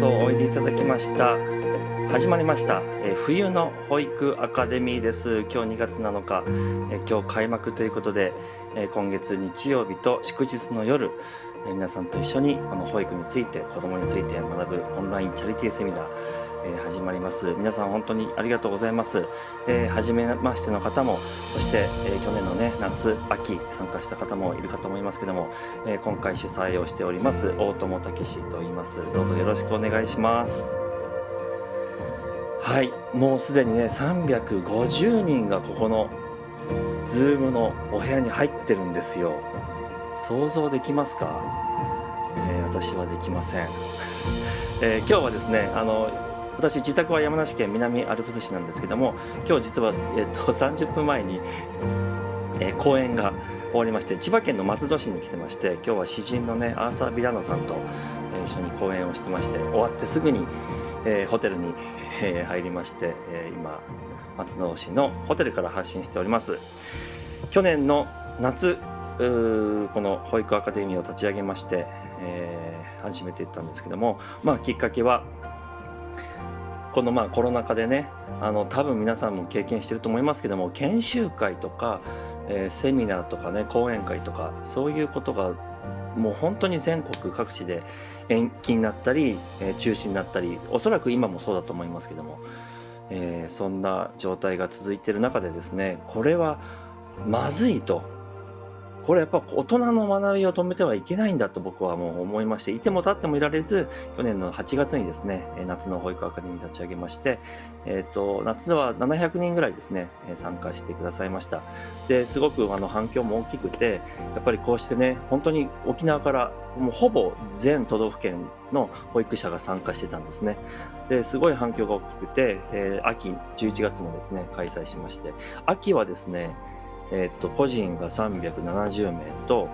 ようおいでいただきました。始まりました、え冬の保育アカデミーです。今日2月7日、え今日開幕ということで、え今月日曜日と祝日の夜、え皆さんと一緒にこの保育について子供について学ぶオンラインチャリティーセミナー、え始まります。皆さん本当にありがとうございます、えー初めましての方もそして、え去年のね夏秋参加した方もいるかと思いますけども、え今回主催をしております大友武史と言います。どうぞよろしくお願いします。はい。もうすでにね350人がここのズームのお部屋に入ってるんですよ。想像できますか、えー私はできません、えー今日はですねあの私自宅は山梨県南アルプス市なんですけども今日実は、えっと30分前に、えー公演が終わりまして千葉県の松戸市に来てまして今日は詩人のねアーサー・ビラノさんと、えー一緒に公演をしてまして終わってすぐに、えーホテルに、えー入りまして、えー今松戸市のホテルから発信しております。去年の夏この保育アカデミーを立ち上げまして、えー始めていったんですけどもまあきっかけはこのまあコロナ禍でねあの多分皆さんも経験してると思いますけども研修会とか、えーセミナーとかね講演会とかそういうことがもう本当に全国各地で延期になったり、えー中止になったりおそらく今もそうだと思いますけども、えーそんな状態が続いている中でですねこれはまずいとこれやっぱ大人の学びを止めてはいけないんだと僕はもう思いましていても立ってもいられず去年の8月にですね夏の保育アカデミー立ち上げまして、えー、と夏は700人ぐらいですね参加してくださいました。ですごくあの反響も大きくてやっぱりこうしてね本当に沖縄からもうほぼ全都道府県の保育者が参加してたんですね。ですごい反響が大きくて、えー秋11月もですね開催しまして。秋はですねえっと個人が370名と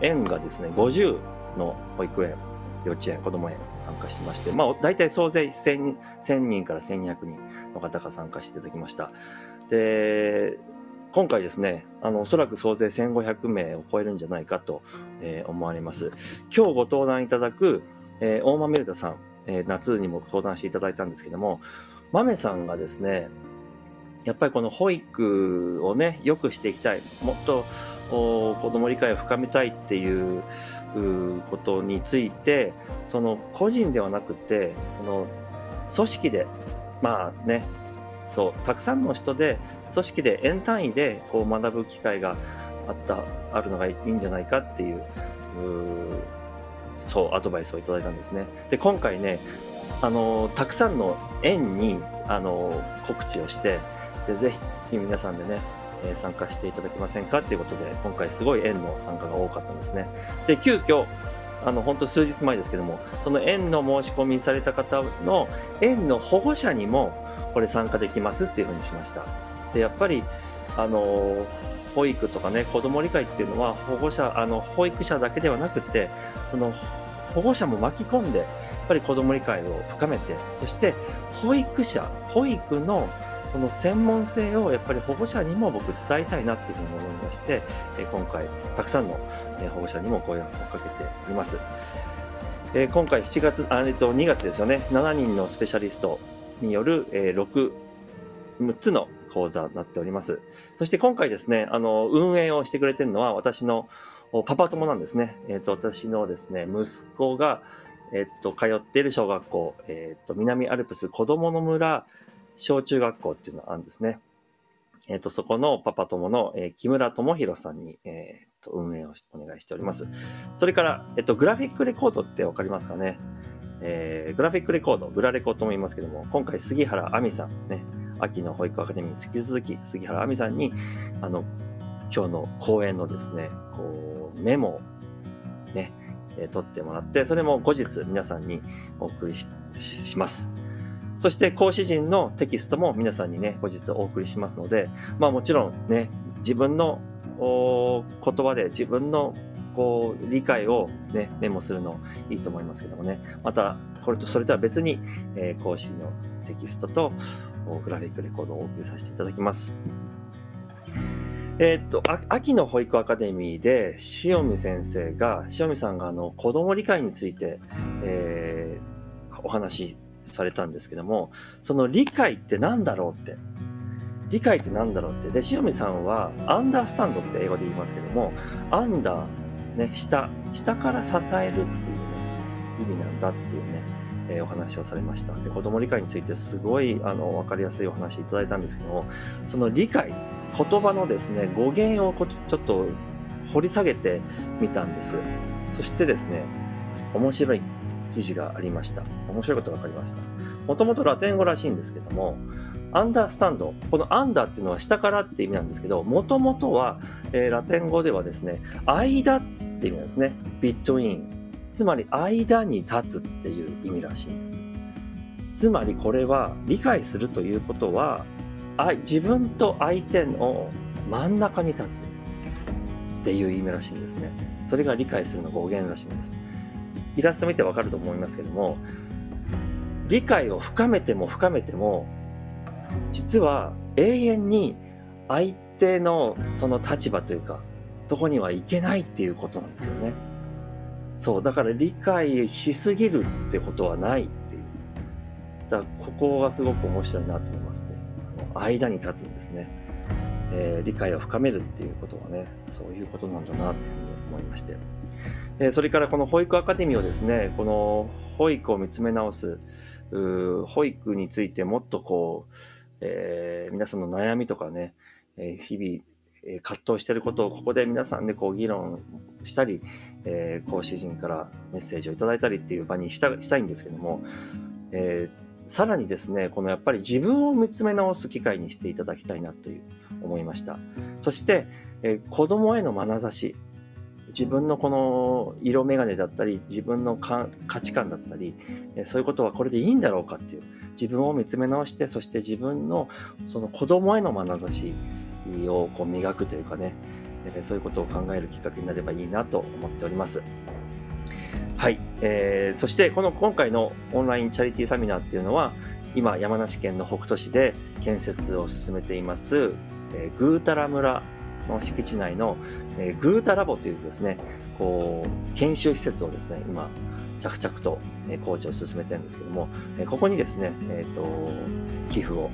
園がですね50の保育園幼稚園子ども園参加してましてまあ大体総勢 1000, 1000人から1200人の方が参加していただきました。で今回ですねあのおそらく総勢1500名を超えるんじゃないかと、えー思われます。今日ご登壇いただく、えー大豆ルダさん、えー夏にも登壇していただいたんですけども豆さんがですねやっぱりこの保育をね良くしていきたい。もっと子ども理解を深めたいっていうことについてその個人ではなくてその組織でまあねそうたくさんの人で組織で円単位でこう学ぶ機会があったあるのがいいんじゃないかっていうそうアドバイスをいただいたんですね。で今回ねあのたくさんの園にあの告知をしてでぜひ皆さんでね、え参加していただけませんかということで今回すごい園の参加が多かったんですね。で急遽あの本当数日前ですけどもその園の申し込みされた方の園の保護者にもこれ参加できますっていうふうにしました。でやっぱりあの保育とかね子ども理解っていうのは保護者あの保育者だけではなくてその保護者も巻き込んでやっぱり子ども理解を深めてそして保育者保育のその専門性をやっぱり保護者にも僕伝えたいなっていうふうに思いまして、え今回たくさんの保護者にも声をかけております。え今回7月、あえっと2月ですよね、7人のスペシャリストによる、え6、6つの講座になっております。そして今回ですね、あの、運営をしてくれてるのは私のパパ友なんですね。えっ、と、私のですね、息子が、えっ、と、通っている小学校、えっ、と、南アルプス子供の村小中学校っていうのがあるんですね。えっ、と、そこのパパ友の、えー木村智弘さんに、えーと、運営をお願いしております。それから、えっ、と、グラフィックレコードってわかりますかねえーグラフィックレコード、グラレコとも言いますけども、今回杉原亜美さんね、秋の保育アカデミーに引き続き、杉原亜美さんに、あの、今日の講演のですね、こう、メモをね、えー取ってもらって、それも後日皆さんにお送りしします。そして講師陣のテキストも皆さんにね、後日お送りしますので、まあもちろんね、自分の言葉で自分のこう理解をね、メモするのいいと思いますけどもね、また、これとそれとは別に、えー講師のテキストとグラフィックレコードをお送りさせていただきます。えーっと、秋の保育アカデミーで、塩見先生が、塩見さんがあの子供理解について、えーお話しされたんですけども、その理解って何だろうって。理解って何だろうって。で、塩見さんは、アンダースタンドって英語で言いますけども、アンダー、ね、下、下から支えるっていうね、意味なんだっていうね、えー、お話をされました。で、子供理解についてすごい、あの、わかりやすいお話いただいたんですけども、その理解、言葉のですね、語源をちょっと掘り下げてみたんです。そしてですね、面白い記事がありました。面白いことが分かりました。もともとラテン語らしいんですけども、アンダースタンド。このアンダーっていうのは下からって意味なんですけど、もともとは、えー、ラテン語ではですね、間って意味なんですね。between。つまり間に立つっていう意味らしいんです。つまりこれは理解するということは、自分と相手の真ん中に立つっていう意味らしいんですね。それが理解するの語源らしいんです。イラスト見てわかると思いますけども、理解を深めても深めても、実は永遠に相手のその立場というか、とこにはいけないっていうことなんですよね。そう、だから理解しすぎるってことはないっていう。だここがすごく面白いなと思いますね。間に立つんですね。えー、理解を深めるっていうことはね、そういうことなんだなっていうふうに思いまして。えー、それからこの保育アカデミーをですね、この保育を見つめ直す、保育についてもっとこう、えー、皆さんの悩みとかね、え日々、え葛藤していることをここで皆さんでこう議論したり、え講師陣からメッセージをいただいたりっていう場にしたしたいんですけども、えーさらにですね、このやっぱり自分を見つめ直す機会にしていただきたいなという思いました。そして、えー、子供への眼差し、自分のこの色眼鏡だったり、自分の価値観だったり、えそういうことはこれでいいんだろうかっていう、自分を見つめ直して、そして自分のその子供への眼差しをこう磨くというかね、えそういうことを考えるきっかけになればいいなと思っております。えー、そしてこの今回のオンラインチャリティーサミナーっていうのは今山梨県の北杜市で建設を進めています、えー、グータラ村の敷地内の、えー、グータラボというですねこう研修施設をですね今着々と、ね、工事を進めてるんですけども、え、ここにですね、えーと、寄付を、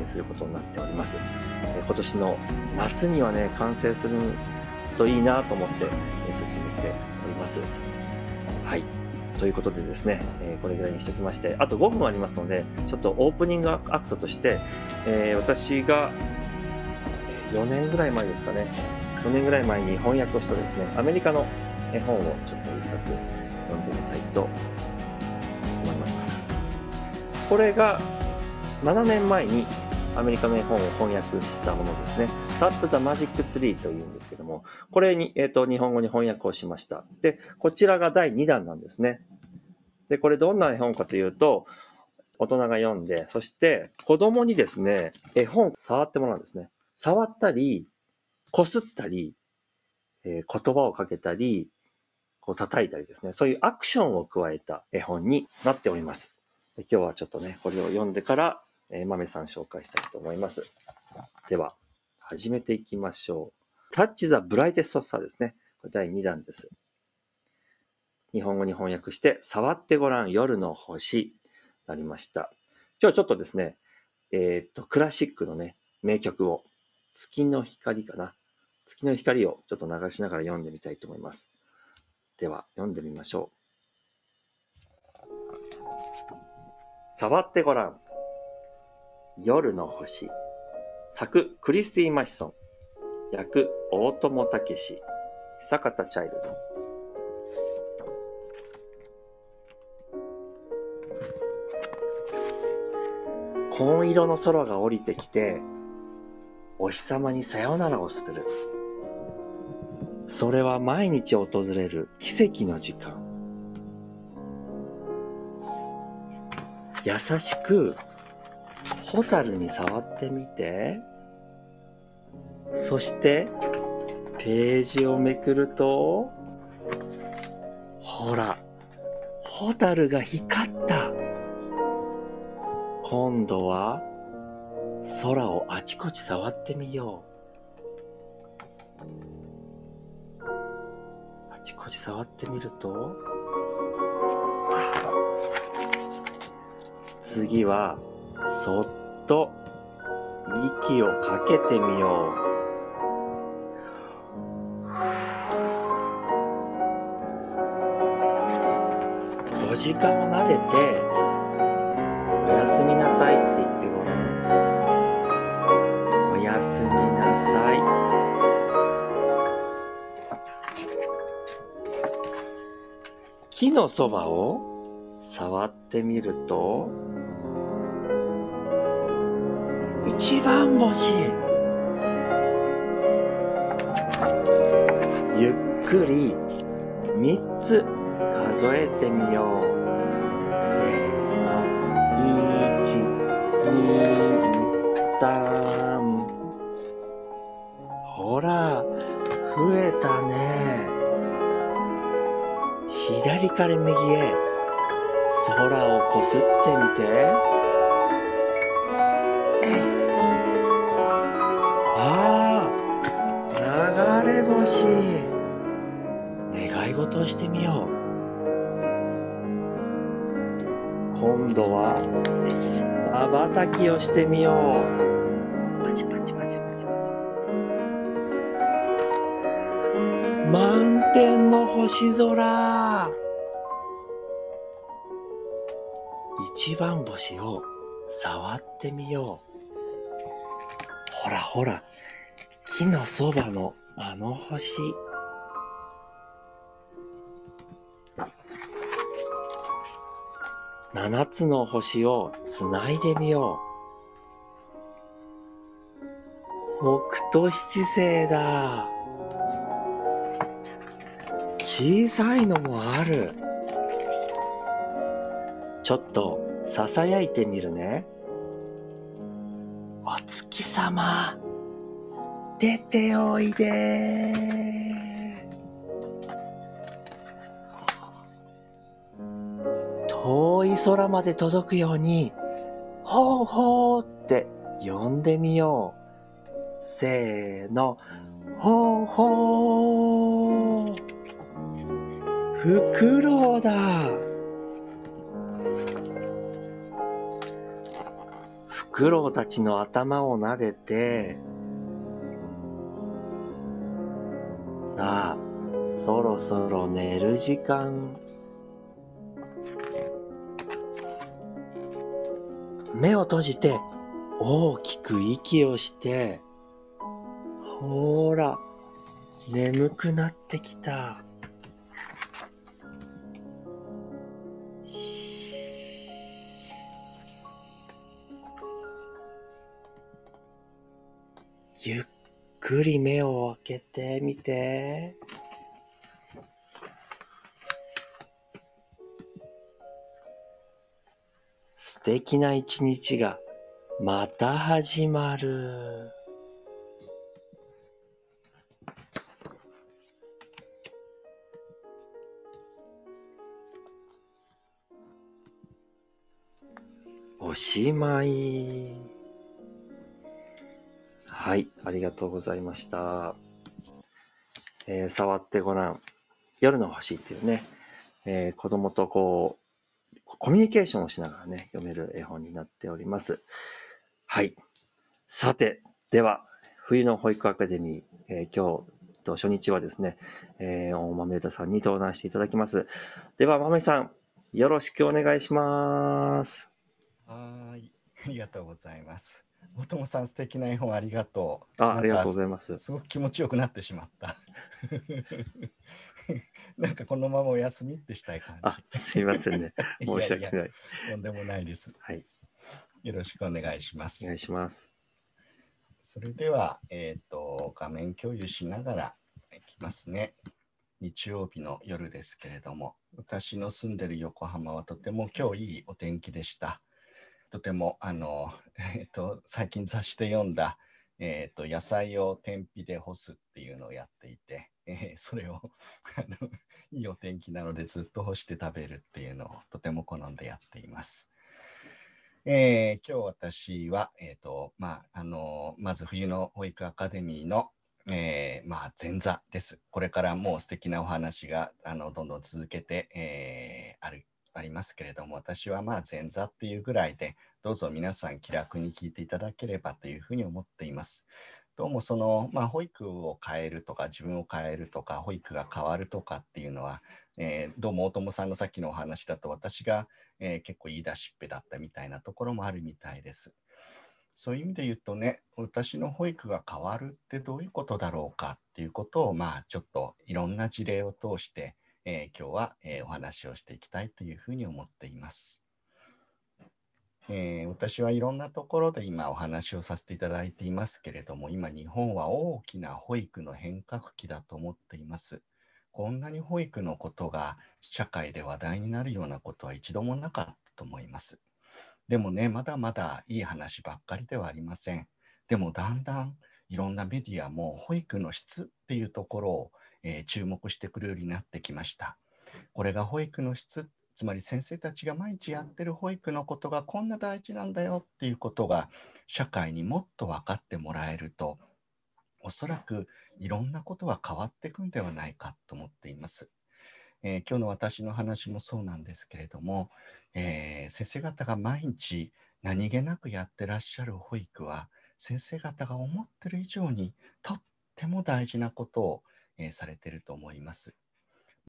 え、することになっております、え、今年の夏にはね完成するといいなと思って、え、進めております。はい。ということでですね、え、これぐらいにしておきまして、あと5分ありますので、ちょっとオープニングアクトとして、え、私が4年ぐらい前ですかね、4年ぐらい前に翻訳をしたですね、アメリカの絵本をちょっと一冊読んでみたいと思います。これが7年前にアメリカの絵本を翻訳したものですね。タップザマジックツリーというんですけども、これに、えっ、ー、と、日本語に翻訳をしました。で、こちらが第2弾なんですね。で、これどんな絵本かというと、大人が読んで、そして子供にですね、絵本触ってもらうんですね。触ったり、こすったり、えー、言葉をかけたり、こう叩いたりですね、そういうアクションを加えた絵本になっております。で今日はちょっとね、これを読んでから、えー、豆さん紹介したいと思います。では、始めていきましょう。タッチ・ザ・ブライテスト・スターですね。これ第2弾です。日本語に翻訳して、触ってごらん夜の星なりました。今日はちょっとですね、えっ、と、クラシックのね、名曲を、月の光かな？月の光をちょっと流しながら読んでみたいと思います。では、読んでみましょう。触ってごらん。夜の星。作、クリスティー・マシソン。役、大友武史。久方チャイルド。紺色の空が降りてきて、お日様にさよならをする。それは毎日訪れる奇跡の時間。優しくホタルに触ってみて。そして、ページをめくると、ほら、ホタルが光った。今度は、空をあちこち触ってみよう。あちこち触ってみると、次はそっと息をかけてみよう。5時間を撫でて、おやすみなさいって言ってごらん。おやすみなさい。木のそばを触ってみると、一番星。ゆっくり三つ数えてみよう。せーの。一、二、三。ほら、増えたね。左から右へ空をこすってみて。あ、流れ星。願い事をしてみよう。今度は、瞬きをしてみよう。パチパチパチパチパチ。満天の星空。一番星を触ってみよう。ほらほら、木のそばのあの星。七つの星をつないでみよう。北斗七星だ。小さいのもある。ちょっとささやいてみるね。お月様、出ておいで遠い空まで届くように、ほうほうって呼んでみよう。せーの、ほうほう。フクロウだ。フクロウたちの頭を撫でて、そろそろ寝る時間。目を閉じて大きく息をして、ほーら、眠くなってきた。ゆっくり目を開けてみて。素敵な一日がまた始まる。おしまい。はい、ありがとうございました。えー触ってごらん。夜の星っていうね、えー子供とこう、コミュニケーションをしながらね、読める絵本になっております。はい。さて、では、冬の保育アカデミー、えー今日と初日はですね、えー大豆歌さんに登壇していただきます。では、豆さん、よろしくお願いします。はーい、ありがとうございます。大友さん、素敵な絵本ありがとう。あ、ありがとうごいざいま。す。すごく気持ちよくなってしまった。なんかこのままお休みってしたい感あ、すいませんね。じ。申し訳いやいやない。とんでもないです。はい。よろしくお願いします。お願いします。それでは、えっ、と、画面共有しながらいきますね。日曜日の夜ですけれども、私の住んでる横浜はとても今日いいお天気でした。とても、あの、えっ、と、最近雑誌で読んだ、えっ、と、野菜を天日で干すっていうのをやっていて、えーそれを いいお天気なのでずっと干して食べるっていうのをとても好んでやっています。えー今日私は、えーとまああのまず冬の保育アカデミーの、えーまあ、前座です。これからもう素敵なお話があのどんどん続けて、えーあるありますけれども、私はまあ前座っていうぐらいで、どうぞ皆さん気楽に聞いていただければというふうに思っています。どうもその、まあ、保育を変えるとか、自分を変えるとか、保育が変わるとかっていうのは、えー、どうも大友さんのさっきのお話だと、私が、えー、結構言い出しっぺだったみたいなところもあるみたいです。そういう意味で言うとね、私の保育が変わるってどういうことだろうかっていうことを、まあ、ちょっといろんな事例を通して、えー、今日は、えー、お話をしていきたいというふうに思っています。えー、私はいろんなところで今お話をさせていただいていますけれども、今日本は大きな保育の変革期だと思っています。こんなに保育のことが社会で話題になるようなことは一度もなかったと思います。でもね、まだまだいい話ばっかりではありません。でもだんだんいろんなメディアも保育の質っていうところを、えー、注目してくるようになってきました。これが保育の質、つまり先生たちが毎日やってる保育のことがこんな大事なんだよっていうことが社会にもっと分かってもらえると、おそらくいろんなことは変わっていくんではないかと思っています。えー、今日の私の話もそうなんですけれども、えー、先生方が毎日何気なくやってらっしゃる保育は先生方が思ってる以上にとっても大事なことを、えー、されてると思います。